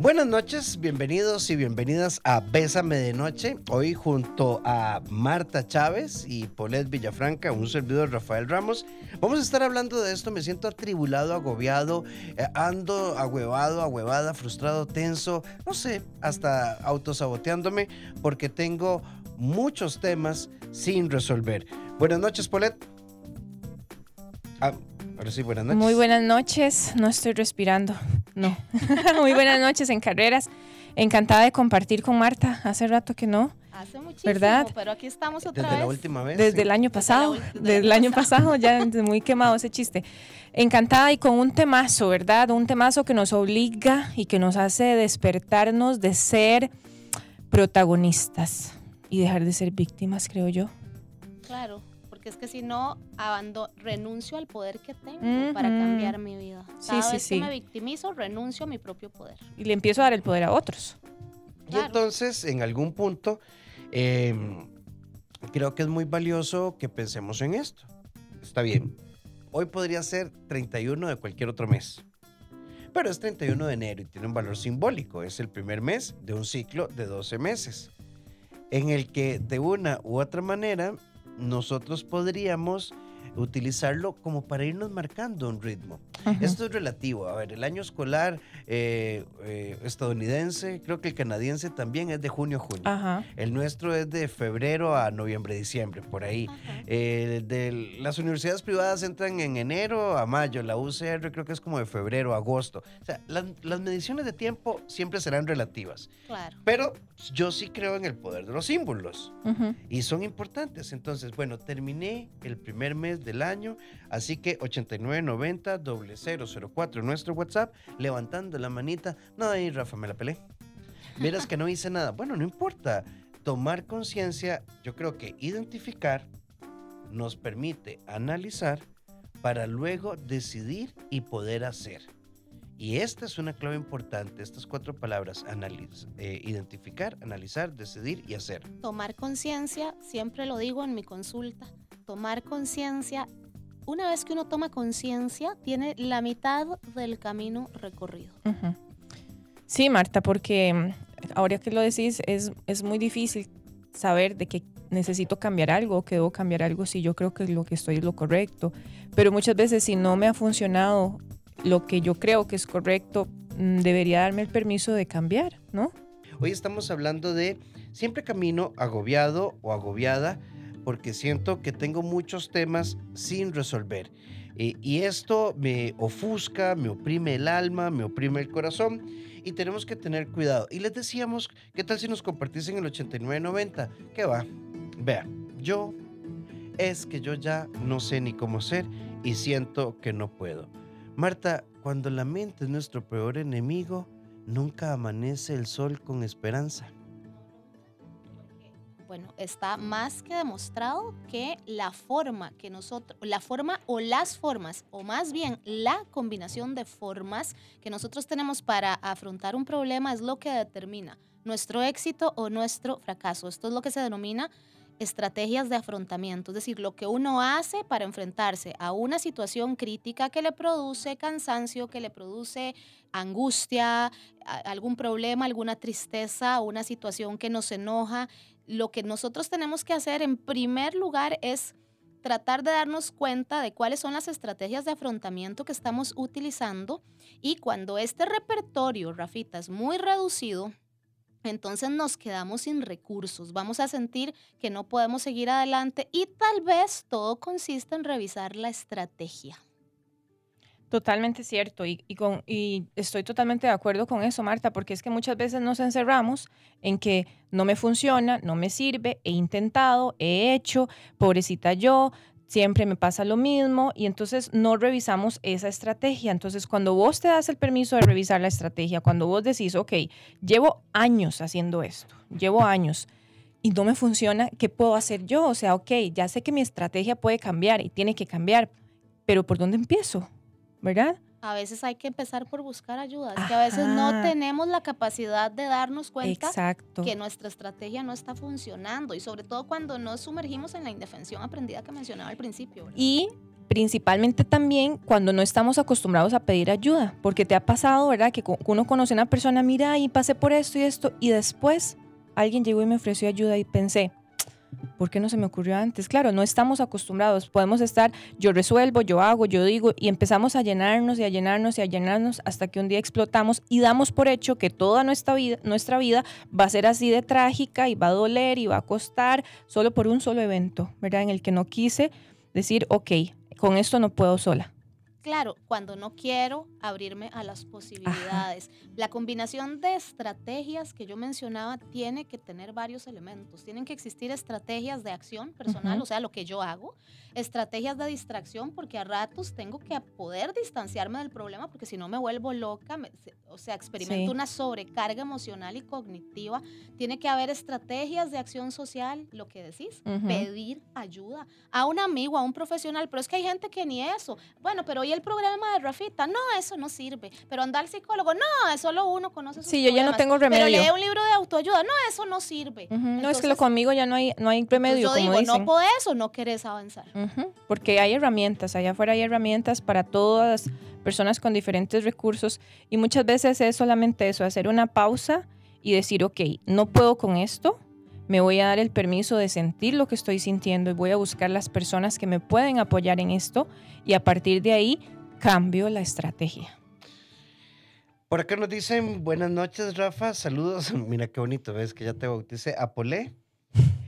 Buenas noches, bienvenidos y bienvenidas a Bésame de Noche. Hoy junto a Marta Chávez y Polet Villafranca, un servidor Rafael Ramos, vamos a estar hablando de esto. Me siento atribulado, agobiado, eh, ando agüevado, agüevada, frustrado, tenso, no sé, hasta autosaboteándome porque tengo muchos temas sin resolver. Buenas noches, Polet. Ah, ahora sí, buenas noches. Muy buenas noches, no estoy respirando, no. Muy buenas noches en carreras. Encantada de compartir con Marta, hace rato que no. Hace muchísimo, ¿Verdad? pero aquí estamos otra Desde vez. la última vez. Desde sí. el año pasado, desde el año año pasado, ya muy quemado ese chiste. Encantada y con un temazo, ¿verdad? Un temazo que nos obliga y que nos hace despertarnos de ser protagonistas y dejar de ser víctimas, creo yo. Claro, porque es que si no, abando- renuncio al poder que tengo Ujú. para cambiar mi vida. Cada sí, vez sí. que me victimizo, renuncio a mi propio poder. Y le empiezo a dar el poder a otros. Y Claro. entonces, en algún punto, eh, creo que es muy valioso que pensemos en esto. Está bien, hoy podría ser 31 de cualquier otro mes, pero es 31 de enero y tiene un valor simbólico. Es el primer mes de un ciclo de 12 meses, en el que de una u otra manera nosotros podríamos utilizarlo como para irnos marcando un ritmo. Esto es relativo. A ver, el año escolar eh, eh, estadounidense, creo que el canadiense también es de junio a junio. Ajá. El nuestro es de febrero a noviembre, diciembre, por ahí. Eh, de las universidades privadas entran en enero a mayo, la UCR creo que es como de febrero a agosto. O sea, las, las mediciones de tiempo siempre serán relativas. Claro. Pero yo sí creo en el poder de los símbolos y son importantes. Entonces, bueno, terminé el primer mes del año, así que 8990 004 nuestro WhatsApp, levantando la manita. No, ahí Rafa, me la pelé. Miras que no hice nada. Bueno, no importa. Tomar conciencia, yo creo que identificar nos permite analizar para luego decidir y poder hacer. Y esta es una clave importante, estas cuatro palabras, analiz- eh, identificar, analizar, decidir y hacer. Tomar conciencia, siempre lo digo en mi consulta, tomar conciencia, una vez que uno toma conciencia, tiene la mitad del camino recorrido. Sí, Marta, porque mm, ahora que lo decís, es, es muy difícil saber de que necesito cambiar algo, que debo cambiar algo si yo creo que lo que estoy es lo correcto. Pero muchas veces si no me ha funcionado lo que yo creo que es correcto, mm, debería darme el permiso de cambiar, ¿no? Hoy estamos hablando de siempre camino agobiado o agobiada porque siento que tengo muchos temas sin resolver. Eh, y esto me ofusca, me oprime el alma, me oprime el corazón y tenemos que tener cuidado. Y les decíamos, ¿qué tal si nos compartís en el 8990? ¿Qué va? Vean, yo es que yo ya no sé ni cómo ser y siento que no puedo. Marta, cuando la mente es nuestro peor enemigo, nunca amanece el sol con esperanza. Bueno, está más que demostrado que la forma que nosotros, la forma o las formas, o más bien la combinación de formas que nosotros tenemos para afrontar un problema es lo que determina nuestro éxito o nuestro fracaso. Esto es lo que se denomina estrategias de afrontamiento, es decir, lo que uno hace para enfrentarse a una situación crítica que le produce cansancio, que le produce angustia, algún problema, alguna tristeza, una situación que nos enoja. Lo que nosotros tenemos que hacer en primer lugar es tratar de darnos cuenta de cuáles son las estrategias de afrontamiento que estamos utilizando y cuando este repertorio, Rafita, es muy reducido, entonces nos quedamos sin recursos, vamos a sentir que no podemos seguir adelante y tal vez todo consiste en revisar la estrategia. Totalmente cierto y, con, y estoy totalmente de acuerdo con eso, Marta, porque es que muchas veces nos encerramos en que no me funciona, no me sirve, he intentado, he hecho, pobrecita yo, siempre me pasa lo mismo y entonces no revisamos esa estrategia. Entonces cuando vos te das el permiso de revisar la estrategia, cuando vos decís, ok, llevo años haciendo esto, llevo años y no me funciona, ¿qué puedo hacer yo? O sea, ok, ya sé que mi estrategia puede cambiar y tiene que cambiar, pero ¿por dónde empiezo? ¿Verdad? A veces hay que empezar por buscar ayuda, es que a veces no tenemos la capacidad de darnos cuenta Exacto. que nuestra estrategia no está funcionando y sobre todo cuando nos sumergimos en la indefensión aprendida que mencionaba al principio. ¿verdad? Y principalmente también cuando no estamos acostumbrados a pedir ayuda, porque te ha pasado, ¿verdad? Que uno conoce a una persona, mira, y pasé por esto y esto, y después alguien llegó y me ofreció ayuda y pensé, ¿por qué no se me ocurrió antes? Claro, no estamos acostumbrados, podemos estar, yo resuelvo, yo hago, yo digo, y empezamos a llenarnos y a llenarnos y a llenarnos hasta que un día explotamos y damos por hecho que toda nuestra vida, nuestra vida va a ser así de trágica y va a doler y va a costar solo por un solo evento, ¿verdad? En el que no quise decir, ok, con esto no puedo sola. Claro, cuando no quiero abrirme a las posibilidades. La combinación de estrategias que yo mencionaba tiene que tener varios elementos. Tienen que existir estrategias de acción personal, o sea, lo que yo hago, estrategias de distracción, porque a ratos tengo que poder distanciarme del problema, porque si no me vuelvo loca, o sea, experimento una sobrecarga emocional y cognitiva. Tiene que haber estrategias de acción social, lo que decís, pedir ayuda a un amigo, a un profesional, pero es que hay gente que ni eso. Bueno, pero ¿y el programa de Rafita? No, eso no sirve. Pero anda al psicólogo, no, es solo uno conoce sus Sí, yo ya no tengo remedio. Pero lee un libro de autoayuda, no, eso no sirve. no, es que lo conmigo ya no hay, no hay remedio. Yo digo, no podés o no querés avanzar. Porque hay herramientas, allá afuera hay herramientas para todas las personas con diferentes recursos y muchas veces es solamente eso, hacer una pausa y decir, ok, no puedo con esto, me voy a dar el permiso de sentir lo que estoy sintiendo y voy a buscar las personas que me pueden apoyar en esto y a partir de ahí cambio la estrategia. Por acá nos dicen buenas noches, Rafa. Saludos. Mira qué bonito, ves que ya te bauticé. Apolé.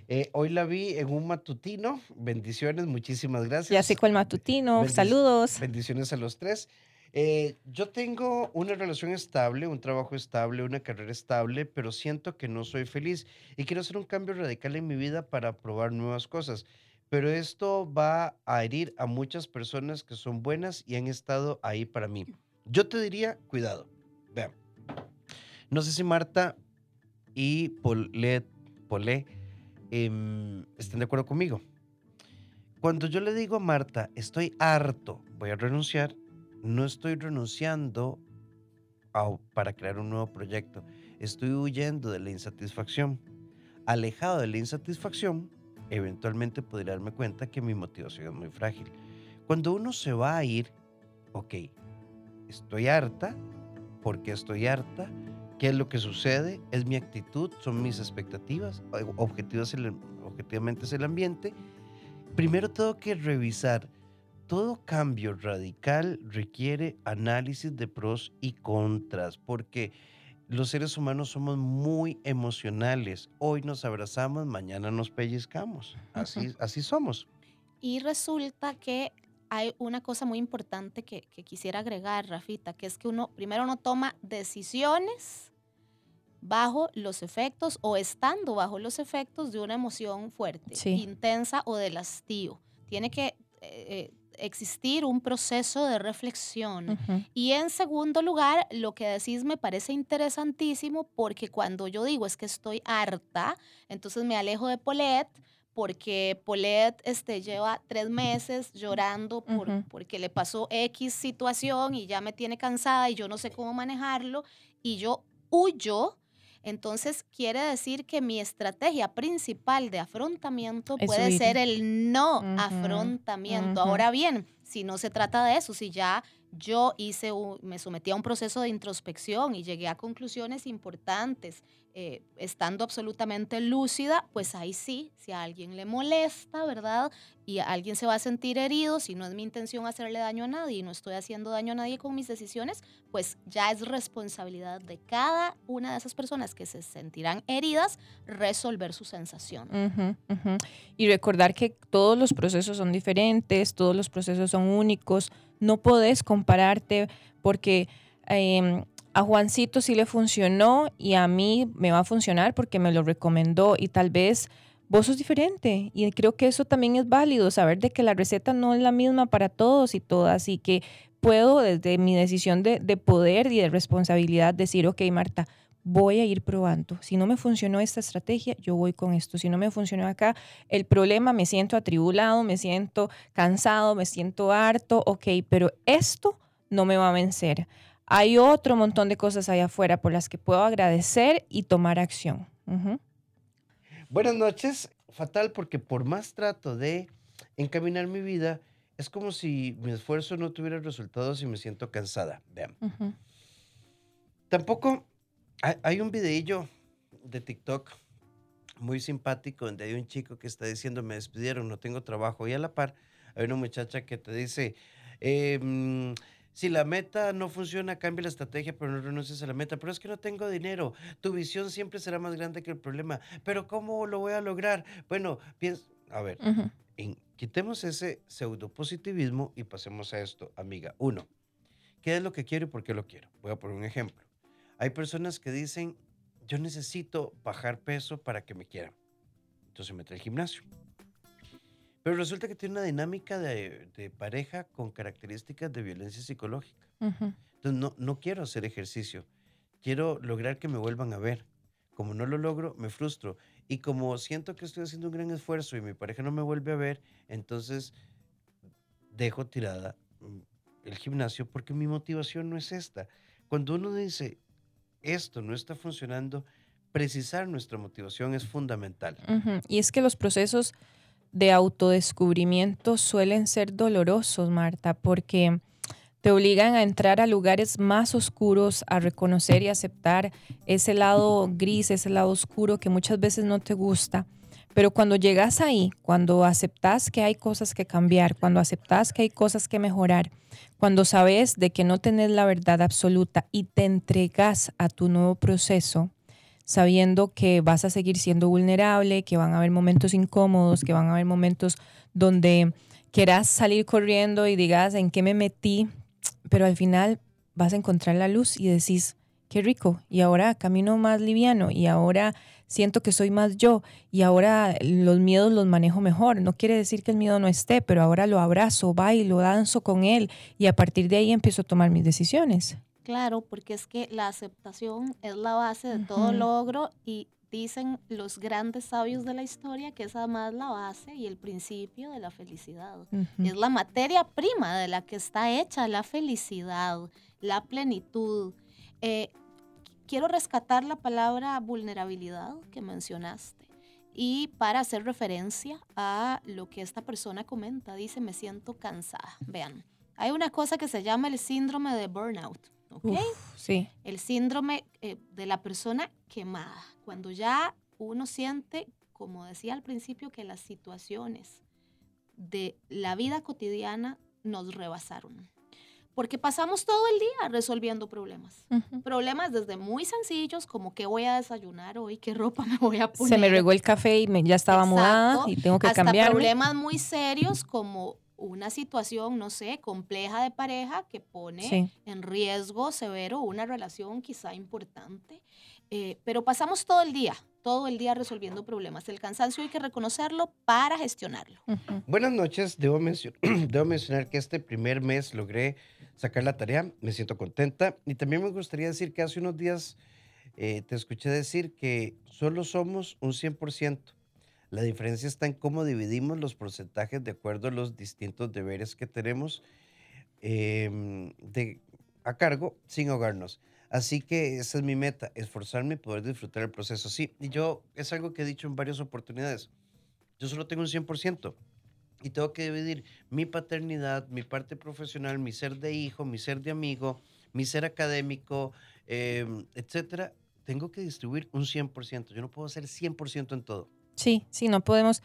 Eh, hoy la vi en un matutino. Bendiciones, muchísimas gracias. Ya sé cuál matutino. Saludos. Bendiciones a los tres. Eh, yo tengo una relación estable, un trabajo estable, una carrera estable, pero siento que no soy feliz y quiero hacer un cambio radical en mi vida para probar nuevas cosas. Pero esto va a herir a muchas personas que son buenas y han estado ahí para mí. Yo te diría, cuidado. Vean. No sé si Marta y Polé, Polé em, están de acuerdo conmigo. Cuando yo le digo a Marta, estoy harto, voy a renunciar, no estoy renunciando para crear un nuevo proyecto. Estoy huyendo de la insatisfacción. Alejado de la insatisfacción, eventualmente podría darme cuenta que mi motivación es muy frágil. Cuando uno se va a ir, ok, estoy harta, ¿por qué estoy harta? ¿Qué es lo que sucede? ¿Es mi actitud? ¿Son mis expectativas? objetivamente es el ambiente. Primero tengo que revisar todo cambio radical requiere análisis de pros y contras, porque los seres humanos somos muy emocionales. Hoy nos abrazamos, mañana nos pellizcamos. Así, así somos. Y resulta que hay una cosa muy importante que, quisiera agregar, Rafita, que es que uno, primero uno toma decisiones bajo los efectos o estando bajo los efectos de una emoción fuerte, intensa o del hastío. Tiene que eh, eh, existir un proceso de reflexión. Y en segundo lugar, lo que decís me parece interesantísimo porque cuando yo digo es que estoy harta, entonces me alejo de Polet porque Polet este, lleva tres meses llorando por, porque le pasó X situación y ya me tiene cansada y yo no sé cómo manejarlo y yo huyo entonces, quiere decir que mi estrategia principal de afrontamiento puede ser el no afrontamiento. Ahora bien, si no se trata de eso, si ya yo hice, me sometí a un proceso de introspección y llegué a conclusiones importantes, eh, estando absolutamente lúcida, pues ahí sí, si a alguien le molesta, ¿verdad? Y alguien se va a sentir herido, si no es mi intención hacerle daño a nadie y no estoy haciendo daño a nadie con mis decisiones, pues ya es responsabilidad de cada una de esas personas que se sentirán heridas resolver su sensación. Y recordar que todos los procesos son diferentes, todos los procesos son únicos, no podés compararte porque... Em, a Juancito sí le funcionó y a mí me va a funcionar porque me lo recomendó y tal vez vos sos diferente. Y creo que eso también es válido, saber de que la receta no es la misma para todos y todas y que puedo desde mi decisión de, poder y de responsabilidad decir, ok Marta, voy a ir probando. Si no me funcionó esta estrategia, yo voy con esto. Si no me funcionó acá, el problema, me siento atribulado, me siento cansado, me siento harto, ok, pero esto no me va a vencer hay otro montón de cosas allá afuera por las que puedo agradecer y tomar acción. Buenas noches. Fatal porque por más trato de encaminar mi vida, es como si mi esfuerzo no tuviera resultados y me siento cansada. Vean. Ujú. Tampoco hay, hay un videillo de TikTok muy simpático donde hay un chico que está diciendo me despidieron, no tengo trabajo. Y a la par hay una muchacha que te dice, eh, mm, si la meta no funciona, cambia la estrategia, pero no renuncies a la meta. Pero es que no tengo dinero. Tu visión siempre será más grande que el problema. Pero ¿cómo lo voy a lograr? Bueno, piensa, a ver, en- quitemos ese pseudopositivismo y pasemos a esto, amiga. Uno, ¿qué es lo que quiero y por qué lo quiero? Voy a poner un ejemplo. Hay personas que dicen, yo necesito bajar peso para que me quieran. Entonces mete al gimnasio. Pero resulta que tiene una dinámica de, de pareja con características de violencia psicológica. Entonces no, no quiero hacer ejercicio. Quiero lograr que me vuelvan a ver. Como no lo logro, me frustro. Y como siento que estoy haciendo un gran esfuerzo y mi pareja no me vuelve a ver, entonces dejo tirada mm, el gimnasio porque mi motivación no es esta. Cuando uno dice, esto no está funcionando, precisar nuestra motivación es fundamental. Y es que los procesos de autodescubrimiento suelen ser dolorosos, Marta, porque te obligan a entrar a lugares más oscuros, a reconocer y aceptar ese lado gris, ese lado oscuro que muchas veces no te gusta. Pero cuando llegas ahí, cuando aceptas que hay cosas que cambiar, cuando aceptas que hay cosas que mejorar, cuando sabes de que no tenés la verdad absoluta y te entregas a tu nuevo proceso, sabiendo que vas a seguir siendo vulnerable, que van a haber momentos incómodos, que van a haber momentos donde quieras salir corriendo y digas en qué me metí, pero al final vas a encontrar la luz y decís, qué rico, y ahora camino más liviano, y ahora siento que soy más yo, y ahora los miedos los manejo mejor. No quiere decir que el miedo no esté, pero ahora lo abrazo, bailo, danzo con él, y a partir de ahí empiezo a tomar mis decisiones. Claro, porque es que la aceptación es la base de todo logro y dicen los grandes sabios de la historia que es además la base y el principio de la felicidad. Es la materia prima de la que está hecha la felicidad, la plenitud. Eh, quiero rescatar la palabra vulnerabilidad que mencionaste y para hacer referencia a lo que esta persona comenta, dice, me siento cansada. Vean, hay una cosa que se llama el síndrome de burnout. ¿ok? Uf, sí. el síndrome eh, de la persona quemada, cuando ya uno siente, como decía al principio, que las situaciones de la vida cotidiana nos rebasaron. Porque pasamos todo el día resolviendo problemas. Problemas desde muy sencillos, como qué voy a desayunar hoy, qué ropa me voy a poner. Se me regó el café y me- ya estaba mudada y tengo que hasta cambiarme. problemas muy serios como una situación, no sé, compleja de pareja que pone Sí. en riesgo severo una relación quizá importante. Eh, pero pasamos todo el día, todo el día resolviendo problemas. El cansancio hay que reconocerlo para gestionarlo. Buenas noches, debo, mencio- debo mencionar que este primer mes logré sacar la tarea, me siento contenta y también me gustaría decir que hace unos días eh, te escuché decir que solo somos un 100%. La diferencia está en cómo dividimos los porcentajes de acuerdo a los distintos deberes que tenemos em, a cargo sin ahogarnos. Así que esa es mi meta, esforzarme y poder disfrutar el proceso. Sí, y yo es algo que he dicho en varias oportunidades. Yo solo tengo un 100% y tengo que dividir mi paternidad, mi parte profesional, mi ser de hijo, mi ser de amigo, mi ser académico, em, etcétera. Tengo que distribuir un 100%. Yo no puedo ser 100% en todo. Sí, sí, no podemos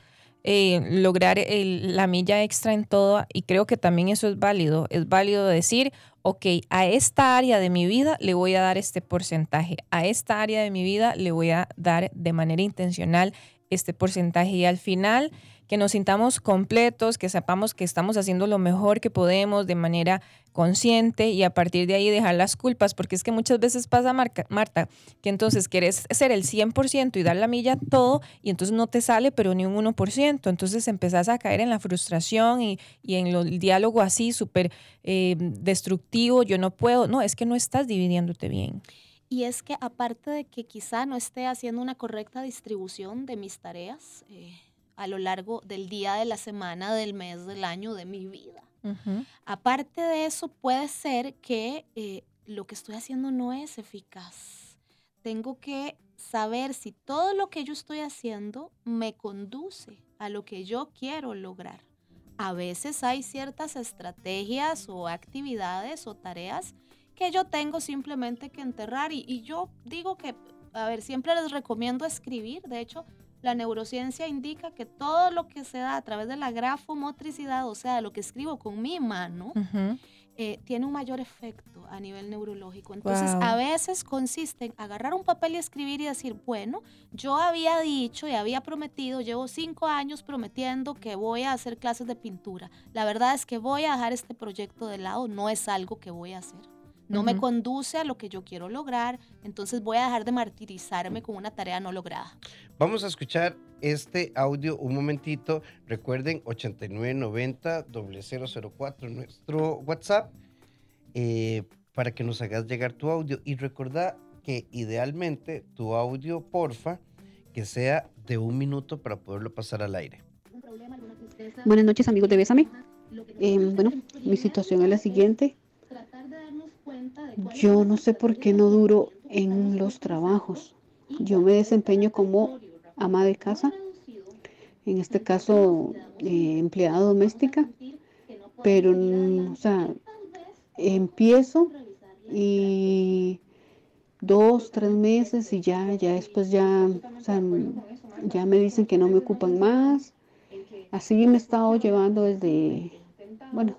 eh, lograr el- la milla extra en todo y creo que también eso es válido. Es válido decir, ok, a esta área de mi vida le voy a dar este porcentaje, a esta área de mi vida le voy a dar de manera intencional este porcentaje y al final que nos sintamos completos, que sepamos que estamos haciendo lo mejor que podemos de manera consciente y a partir de ahí dejar las culpas, porque es que muchas veces pasa, Marca- Marta, que entonces quieres ser el 100% y dar la milla todo y entonces no te sale pero ni un 1%, entonces empezás a caer en la frustración y, y en lo- el diálogo así súper eh, destructivo, yo no puedo, no, es que no estás dividiéndote bien. Y es que aparte de que quizá no esté haciendo una correcta distribución de mis tareas eh, a lo largo del día, de la semana, del mes, del año, de mi vida. Aparte de eso, puede ser que eh, lo que estoy haciendo no es eficaz. Tengo que saber si todo lo que yo estoy haciendo me conduce a lo que yo quiero lograr. a veces hay ciertas estrategias o actividades o tareas que yo tengo simplemente que enterrar y, y yo digo que, a ver, siempre les recomiendo escribir, de hecho, la neurociencia indica que todo lo que se da a través de la grafomotricidad, o sea, lo que escribo con mi mano, eh, tiene un mayor efecto a nivel neurológico. Entonces, a veces consiste en agarrar un papel y escribir y decir, bueno, yo había dicho y había prometido, llevo cinco años prometiendo que voy a hacer clases de pintura. La verdad es que voy a dejar este proyecto de lado, no es algo que voy a hacer. No me conduce a lo que yo quiero lograr, entonces voy a dejar de martirizarme con una tarea no lograda. Vamos a escuchar este audio un momentito. Recuerden 8990-004 nuestro WhatsApp eh, para que nos hagas llegar tu audio. Y recordá que idealmente tu audio, porfa, que sea de un minuto para poderlo pasar al aire. Buenas noches amigos de Bésame. Eh, bueno, mi situación es la siguiente. Yo no sé por qué no duro en los trabajos. Yo me desempeño como ama de casa, en este caso eh, empleada doméstica, pero mm, o sea, empiezo y dos, tres meses y ya, ya después ya, o sea, ya me dicen que no me ocupan más. Así me he estado llevando desde, bueno,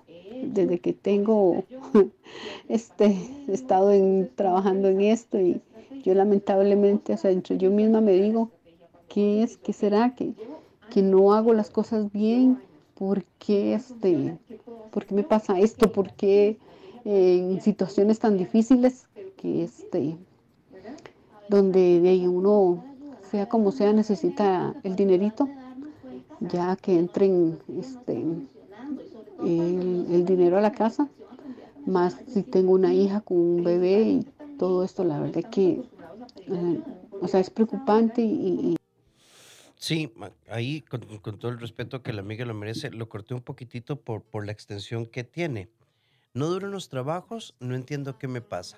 desde que tengo este estado en, trabajando en esto y yo lamentablemente, o sea, yo misma me digo, ¿qué es? ¿Qué será? Que, que no hago las cosas bien, ¿por qué, este, ¿por qué me pasa esto? ¿Por qué eh, en situaciones tan difíciles que este, donde de ahí uno, sea como sea, necesita el dinerito, ya que entren este, el, dinero a la casa, más si tengo una hija con un bebé y todo esto, la verdad que, eh, o sea, es preocupante y, Sí, ahí con, con todo el respeto que la amiga lo merece, lo corté un poquitito por, por la extensión que tiene. No duran los trabajos, no entiendo qué me pasa.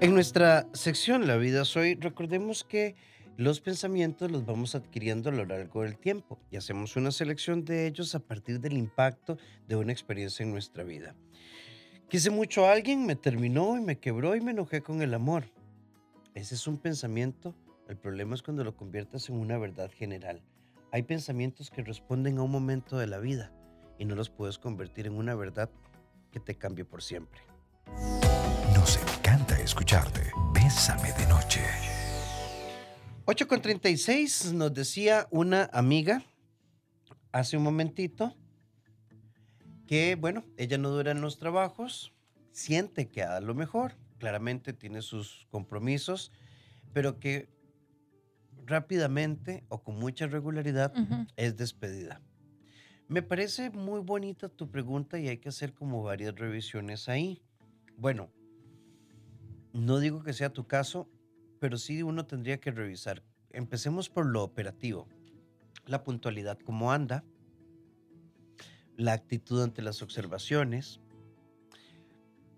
En nuestra sección La vida soy, recordemos que los pensamientos los vamos adquiriendo a lo largo del tiempo y hacemos una selección de ellos a partir del impacto de una experiencia en nuestra vida. Quise mucho a alguien, me terminó y me quebró y me enojé con el amor. Ese es un pensamiento. El problema es cuando lo conviertes en una verdad general. Hay pensamientos que responden a un momento de la vida y no los puedes convertir en una verdad que te cambie por siempre. Nos encanta escucharte. Bésame de noche. 8 con 36 nos decía una amiga hace un momentito que, bueno, ella no dura en los trabajos, siente que a lo mejor, claramente tiene sus compromisos, pero que rápidamente o con mucha regularidad es despedida. Me parece muy bonita tu pregunta y hay que hacer como varias revisiones ahí. Bueno, no digo que sea tu caso, pero sí uno tendría que revisar. Empecemos por lo operativo. La puntualidad, cómo anda, la actitud ante las observaciones,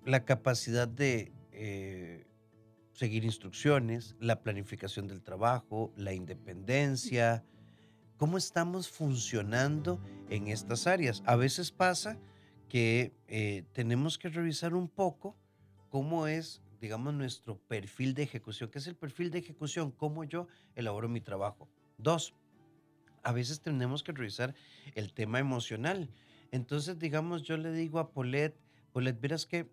la capacidad de eh, seguir instrucciones, la planificación del trabajo, la independencia, cómo estamos funcionando en estas áreas. A veces pasa que eh, tenemos que revisar un poco cómo es, digamos, nuestro perfil de ejecución. ¿Qué es el perfil de ejecución? ¿Cómo yo elaboro mi trabajo? Dos, a veces tenemos que revisar el tema emocional. Entonces, digamos, yo le digo a Polet, Polet, verás que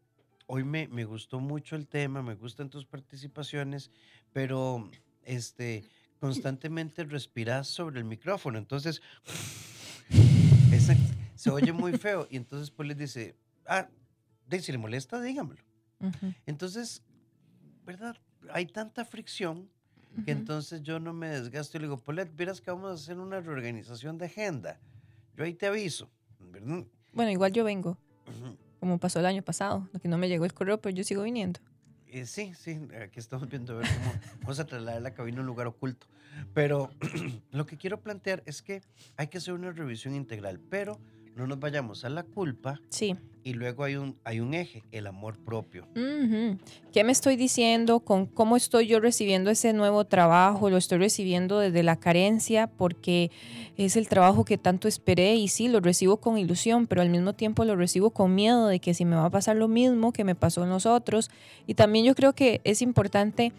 hoy me, me gustó mucho el tema, me gustan tus participaciones, pero este, constantemente respiras sobre el micrófono. Entonces, esa- se oye muy feo. Y entonces Polet dice, ah, si le molesta, dígamelo. Ujú. Entonces, ¿verdad? Hay tanta fricción que Ujú. entonces yo no me desgasto y le digo, Polet, verás que vamos a hacer una reorganización de agenda. Yo ahí te aviso, ¿verdad? Bueno, igual yo vengo, Ujú. como pasó el año pasado, que no me llegó el correo, pero yo sigo viniendo. Eh, sí, sí, aquí estamos viendo a ver cómo vamos a trasladar la cabina a un lugar oculto. Pero lo que quiero plantear es que hay que hacer una revisión integral, pero no nos vayamos a la culpa Sí. y luego hay un, hay un eje, el amor propio. ¿Qué me estoy diciendo con cómo estoy yo recibiendo ese nuevo trabajo? Lo estoy recibiendo desde la carencia porque es el trabajo que tanto esperé y sí, lo recibo con ilusión, pero al mismo tiempo lo recibo con miedo de que si me va a pasar lo mismo que me pasó en los otros. Y también yo creo que es importante,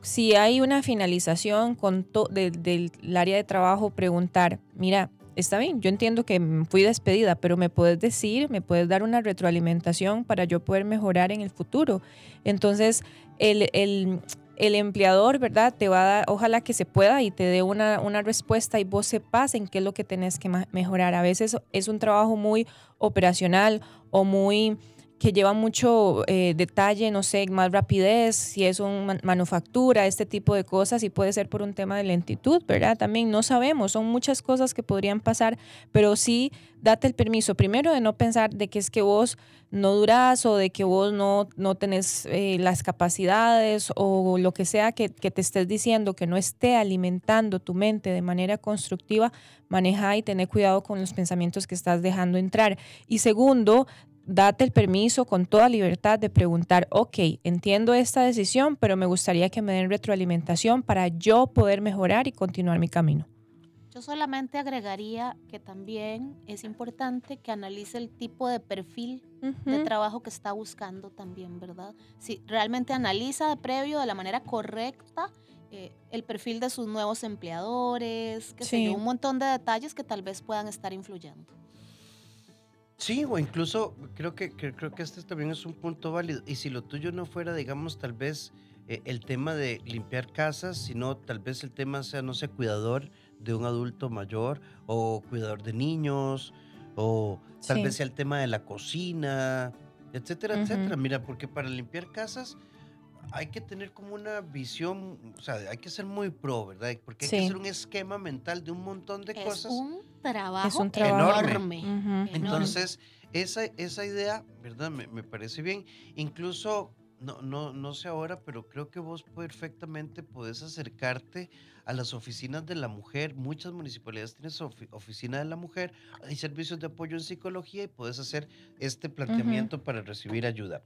si hay una finalización con to- de- del área de trabajo, preguntar, mira, está bien, yo entiendo que fui despedida, pero me puedes decir, me puedes dar una retroalimentación para yo poder mejorar en el futuro. Entonces, el, el- el empleador, ¿verdad? Te va a dar, ojalá que se pueda y te dé una, una respuesta y vos sepas en qué es lo que tenés que mejorar. A veces es un trabajo muy operacional o muy que lleva mucho eh, detalle, no sé, más rapidez, si es una manufactura, este tipo de cosas, y puede ser por un tema de lentitud, ¿verdad? También no sabemos, son muchas cosas que podrían pasar, pero sí date el permiso, primero de no pensar de que es que vos no durás o de que vos no, no tenés eh, las capacidades o lo que sea que, te estés diciendo que no esté alimentando tu mente de manera constructiva, maneja y tener cuidado con los pensamientos que estás dejando entrar. Y segundo, date el permiso con toda libertad de preguntar, ok, entiendo esta decisión, pero me gustaría que me den retroalimentación para yo poder mejorar y continuar mi camino. Yo solamente agregaría que también es importante que analice el tipo de perfil de Ujú. trabajo que está buscando también, ¿verdad? Si realmente analiza de previo de la manera correcta eh, el perfil de sus nuevos empleadores, que sé Sí. yo, un montón de detalles que tal vez puedan estar influyendo. Sí, o incluso creo que, que- creo que este también es un punto válido. Y si lo tuyo no fuera, digamos, tal vez eh, el tema de limpiar casas, sino tal vez el tema sea, no sé, cuidador de un adulto mayor o cuidador de niños o tal Sí. vez sea el tema de la cocina, etcétera, etcétera. Mira, porque para limpiar casas hay que tener como una visión, o sea, hay que ser muy pro, ¿verdad? Porque hay que hacer un esquema mental de un montón de Es cosas. un trabajo Es un trabajo enorme. Entonces, esa, esa idea, ¿verdad? Me, me parece bien. Incluso, no, no, no sé ahora, pero creo que vos perfectamente podés acercarte a las oficinas de la mujer. Muchas municipalidades tienen ofi- oficina de la mujer, hay servicios de apoyo en psicología y puedes hacer este planteamiento para recibir ayuda.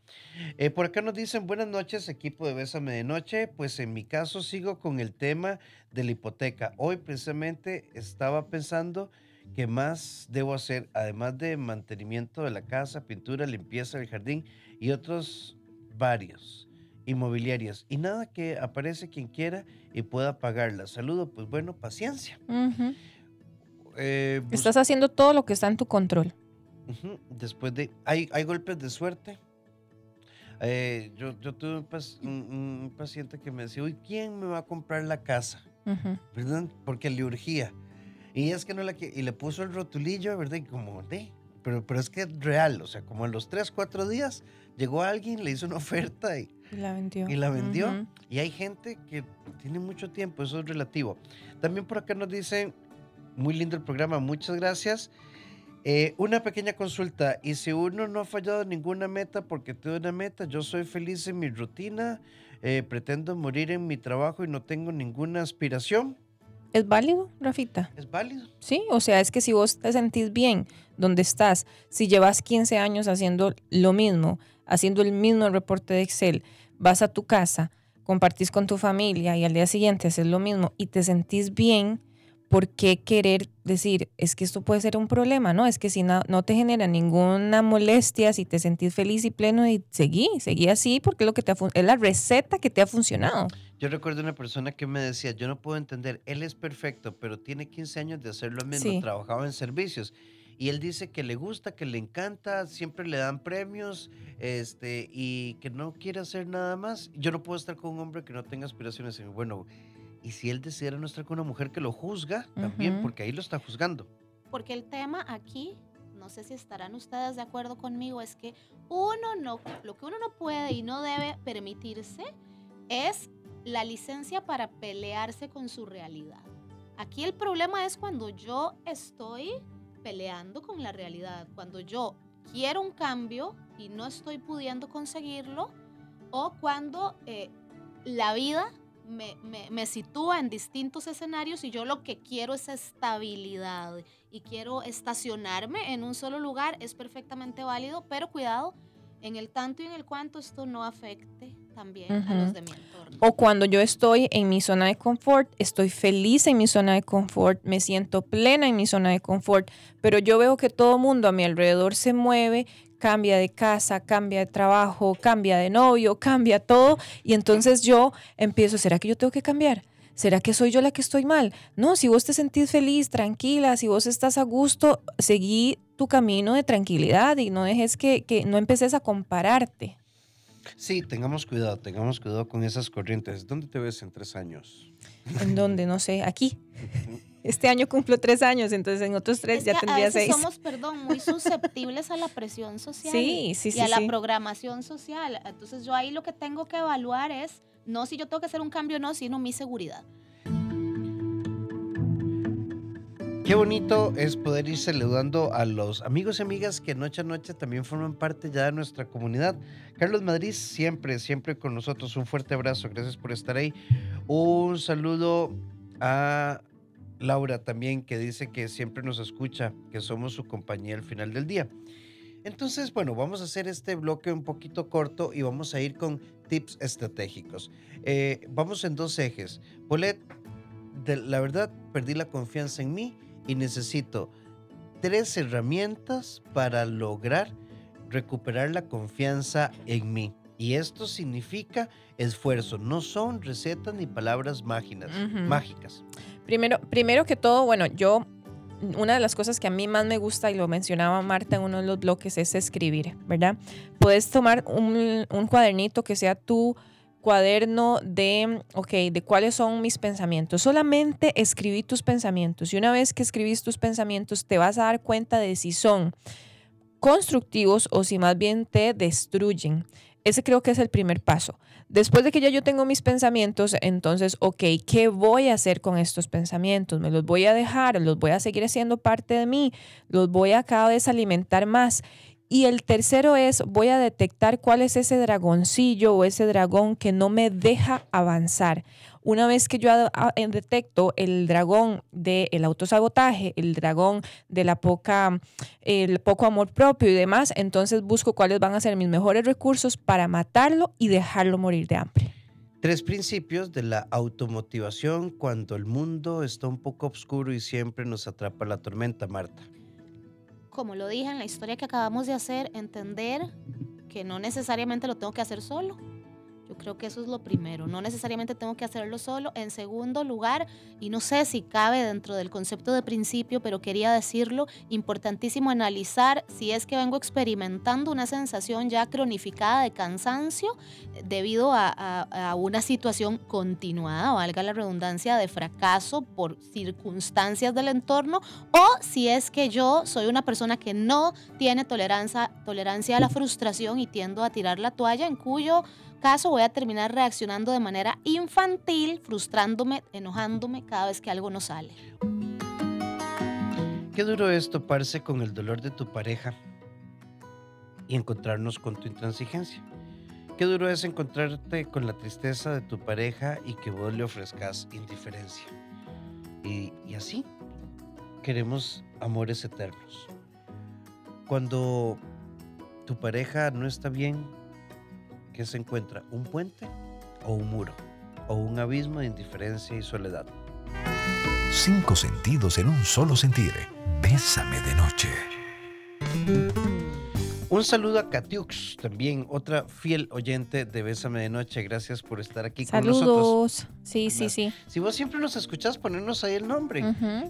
Eh, por acá nos dicen, buenas noches, equipo de Bésame de Noche. Pues en mi caso sigo con el tema de la hipoteca. Hoy precisamente estaba pensando ¿Qué más debo hacer? Además de mantenimiento de la casa, pintura, limpieza del jardín y otros varios inmobiliarios. Y nada que aparece quien quiera y pueda pagarla. Saludo, pues bueno, paciencia. Eh, Estás haciendo todo lo que está en tu control. Después de... ¿Hay, hay golpes de suerte? Eh, yo, yo tuve un, pac- un- un paciente que me decía, uy, ¿quién me va a comprar la casa? ¿verdad? Porque le urgía. Y es que no la que y le puso el rotulillo, ¿verdad? Y como de, pero, pero es que es real, o sea, como en los 3, 4 días llegó alguien, le hizo una oferta y, Y la vendió. y la vendió. Y hay gente que tiene mucho tiempo, eso es relativo. También por acá nos dicen, muy lindo el programa, muchas gracias. Eh, una pequeña consulta, y si uno no ha fallado ninguna meta porque tuve una meta, yo soy feliz en mi rutina, eh, pretendo morir en mi trabajo y no tengo ninguna aspiración, ¿Es válido, Rafita? ¿es válido? Sí, o sea, es que si vos te sentís bien donde estás, si llevas 15 años haciendo lo mismo, haciendo el mismo reporte de Excel, vas a tu casa, compartís con tu familia y al día siguiente haces lo mismo y te sentís bien, ¿por qué querer decir, es que esto puede ser un problema, ¿no? Es que si no, no te genera ninguna molestia, si te sentís feliz y pleno, y seguí, seguí así porque es, lo que te ha es la receta que te ha funcionado. Yo recuerdo una persona que me decía, yo no puedo entender, él es perfecto, pero tiene 15 años de hacer lo mismo, Sí. trabajaba en servicios. Y él dice que le gusta, que le encanta, siempre le dan premios, este, y que no quiere hacer nada más. Yo no puedo estar con un hombre que no tenga aspiraciones. Y bueno, y si él decidiera no estar con una mujer que lo juzga, también, Ujú. porque ahí lo está juzgando. Porque el tema aquí, no sé si estarán ustedes de acuerdo conmigo, es que uno no, lo que uno no puede y no debe permitirse es la licencia para pelearse con su realidad. Aquí el problema es cuando yo estoy peleando con la realidad, cuando yo quiero un cambio y no estoy pudiendo conseguirlo, o cuando eh, la vida me, me, me sitúa en distintos escenarios y yo lo que quiero es estabilidad y quiero estacionarme en un solo lugar, es perfectamente válido, pero cuidado en el tanto y en el cuanto esto no afecte también a los de mi entorno. O cuando yo estoy en mi zona de confort, estoy feliz en mi zona de confort, me siento plena en mi zona de confort, pero yo veo que todo mundo a mi alrededor se mueve, cambia de casa, cambia de trabajo, cambia de novio, cambia todo, y entonces yo empiezo, ¿será que yo tengo que cambiar? ¿Será que soy yo la que estoy mal? No, si vos te sentís feliz, tranquila, si vos estás a gusto, seguí tu camino de tranquilidad y no dejes que, que no empeces a compararte. Sí, tengamos cuidado, tengamos cuidado con esas corrientes. ¿Dónde te ves en tres años? ¿En dónde? No sé, aquí. Este año cumplo tres años, entonces en otros tres Es ya que a tendría veces seis. somos, perdón, muy susceptibles a la presión social Sí, sí, y sí, a la programación social. Entonces yo ahí lo que tengo que evaluar es no si yo tengo que hacer un cambio o no, sino mi seguridad. Qué bonito es poder ir saludando a los amigos y amigas que noche a noche también forman parte ya de nuestra comunidad. Carlos Madrid siempre, siempre con nosotros. Un fuerte abrazo, gracias por estar ahí. Un saludo a Laura también que dice que siempre nos escucha, que somos su compañía al final del día. Entonces, bueno, vamos a hacer este bloque un poquito corto y vamos a ir con tips estratégicos. Eh, vamos en dos ejes. Polet, la verdad, perdí la confianza en mí y necesito tres herramientas para lograr recuperar la confianza en mí. Y esto significa esfuerzo, no son recetas ni palabras mágicas. Primero, primero que todo, bueno, yo, una de las cosas que a mí más me gusta, y lo mencionaba Marta en uno de los bloques, es escribir, ¿verdad? Puedes tomar un, un cuadernito que sea tu cuaderno de, ok, de cuáles son mis pensamientos. Solamente escribí tus pensamientos y una vez que escribís tus pensamientos te vas a dar cuenta de si son constructivos o si más bien te destruyen. Ese creo que es el primer paso. Después de que ya yo tengo mis pensamientos, entonces, ok, ¿qué voy a hacer con estos pensamientos? ¿Me los voy a dejar? ¿Los voy a seguir haciendo parte de mí? ¿Los voy a cada vez alimentar más? Y el tercero es, voy a detectar cuál es ese dragoncillo o ese dragón que no me deja avanzar. Una vez que yo detecto el dragón del autosabotaje, el dragón de la poco amor propio y demás, entonces busco cuáles van a ser mis mejores recursos para matarlo y dejarlo morir de hambre. Tres principios de la automotivación cuando el mundo está un poco oscuro y siempre nos atrapa la tormenta, Marta. Como lo dije en la historia que acabamos de hacer, entender que no necesariamente lo tengo que hacer solo. Yo creo que eso es lo primero. No necesariamente tengo que hacerlo solo. En segundo lugar, y no sé si cabe dentro del concepto de principio, pero quería decirlo, importantísimo analizar si es que vengo experimentando una sensación ya cronificada de cansancio eh, debido a, a- a una situación continuada, valga la redundancia, de fracaso por circunstancias del entorno, o si es que yo soy una persona que no tiene tolerancia, tolerancia a la frustración y tiendo a tirar la toalla, en cuyo caso voy a terminar reaccionando de manera infantil, frustrándome, enojándome cada vez que algo no sale. Qué duro es toparse con el dolor de tu pareja y encontrarnos con tu intransigencia. Qué duro es encontrarte con la tristeza de tu pareja y que vos le ofrezcas indiferencia. Y, y así queremos amores eternos. Cuando tu pareja no está bien, ¿qué se encuentra? ¿Un puente o un muro? ¿O un abismo de indiferencia y soledad? Cinco sentidos en un solo sentir. Bésame de noche. Un saludo a Katiux, también otra fiel oyente de Bésame de Noche. Gracias por estar aquí con nosotros. Saludos. Sí, sí, sí. Si vos siempre nos escuchás, ponernos ahí el nombre.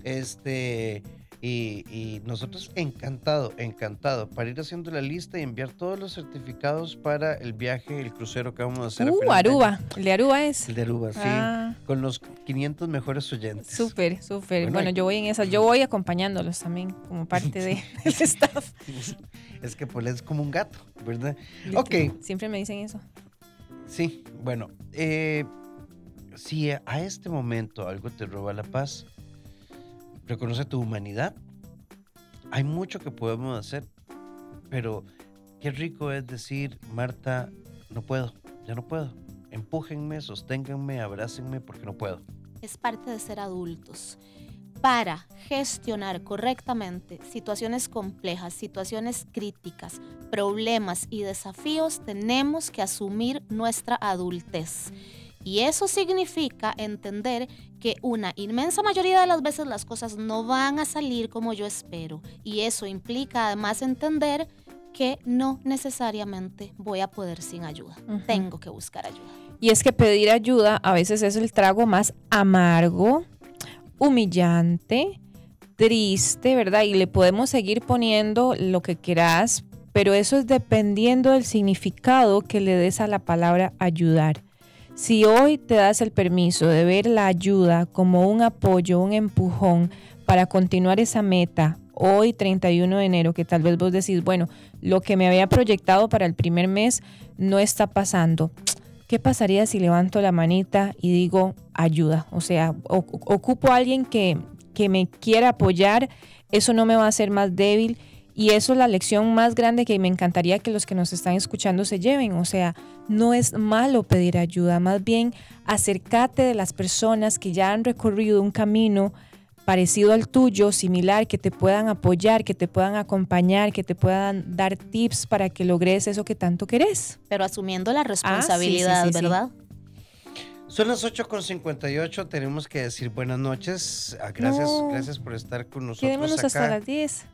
Este, y, y nosotros encantado, encantado, para ir haciendo la lista y enviar todos los certificados para el viaje, el crucero que vamos a hacer. Uh. Aruba. El de Aruba es. El de Aruba, sí. Ah, Con los 500 mejores oyentes. súper, súper. Bueno, yo voy en esas. Yo voy acompañándolos también como parte de, del staff. Es que pues es como un gato, ¿verdad? Ok. Siempre me dicen eso. Sí, bueno, eh, si a este momento algo te roba la paz, reconoce tu humanidad. Hay mucho que podemos hacer, pero qué rico es decir, Marta, no puedo, ya no puedo. empújenme, sosténganme, abrácenme porque no puedo. Es parte de ser adultos. Para gestionar correctamente situaciones complejas, situaciones críticas, problemas y desafíos, tenemos que asumir nuestra adultez. Y eso significa entender que una inmensa mayoría de las veces las cosas no van a salir como yo espero. Y eso implica además entender que no necesariamente voy a poder sin ayuda. Tengo que buscar ayuda. Y es que pedir ayuda a veces es el trago más amargo, humillante, triste, ¿verdad? Y le podemos seguir poniendo lo que quieras, pero eso es dependiendo del significado que le des a la palabra ayudar. Si hoy te das el permiso de ver la ayuda como un apoyo, un empujón para continuar esa meta, hoy 31 de enero, que tal vez vos decís, bueno, lo que me había proyectado para el primer mes no está pasando. ¿Qué pasaría si levanto la manita y digo ayuda? O sea, ocupo a alguien que, que me quiera apoyar, eso no me va a hacer más débil y eso es la lección más grande que me encantaría que los que nos están escuchando se lleven. O sea, no es malo pedir ayuda, más bien acércate de las personas que ya han recorrido un camino parecido al tuyo, similar, que te puedan apoyar, que te puedan acompañar, que te puedan dar tips para que logres eso que tanto querés. Pero asumiendo la Ah, sí, responsabilidad, sí, sí, sí. ¿verdad? Son las 8.58, tenemos que decir buenas noches. Ah, Gracias, No. gracias por estar con nosotros Quedémonos acá. hasta las 10.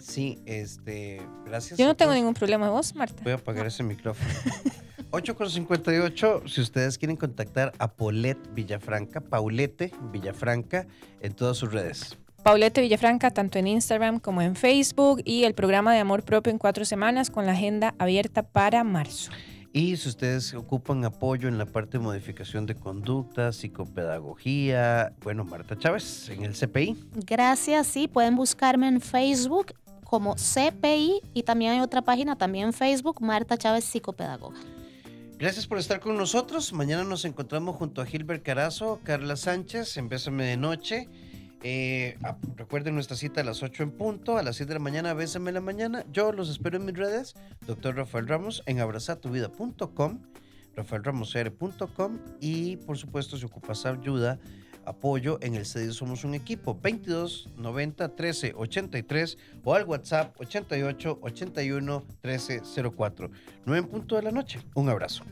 Sí, este, gracias. Yo no tengo ningún problema. ¿Vos, Marta? Voy a apagar ese micrófono. 8.58, si ustedes quieren contactar a Paulette Villafranca, Paulette Villafranca, en todas sus redes. Paulette Villafranca, tanto en Instagram como en Facebook, y el programa de amor propio en cuatro semanas con la agenda abierta para marzo. Y si ustedes ocupan apoyo en la parte de modificación de conducta, psicopedagogía, bueno, Marta Chávez en el CPI. Gracias, sí, pueden buscarme en Facebook como CPI y también hay otra página también Facebook, Marta Chávez Psicopedagoga. Gracias por estar con nosotros. Mañana nos encontramos junto a Gilbert Carazo, Carla Sánchez, en Bésame de Noche. Eh, ah, recuerden nuestra cita a las 8 en punto, a las 7 de la mañana, Bésame la mañana. Yo los espero en mis redes, doctor Rafael Ramos, en abrazatuvida.com, rafaelramosr.com y por supuesto si ocupas ayuda, apoyo en el CEDI Somos un Equipo, 22 90 13 83 o al WhatsApp 88 81 13 04. 9 en punto de la noche. Un abrazo.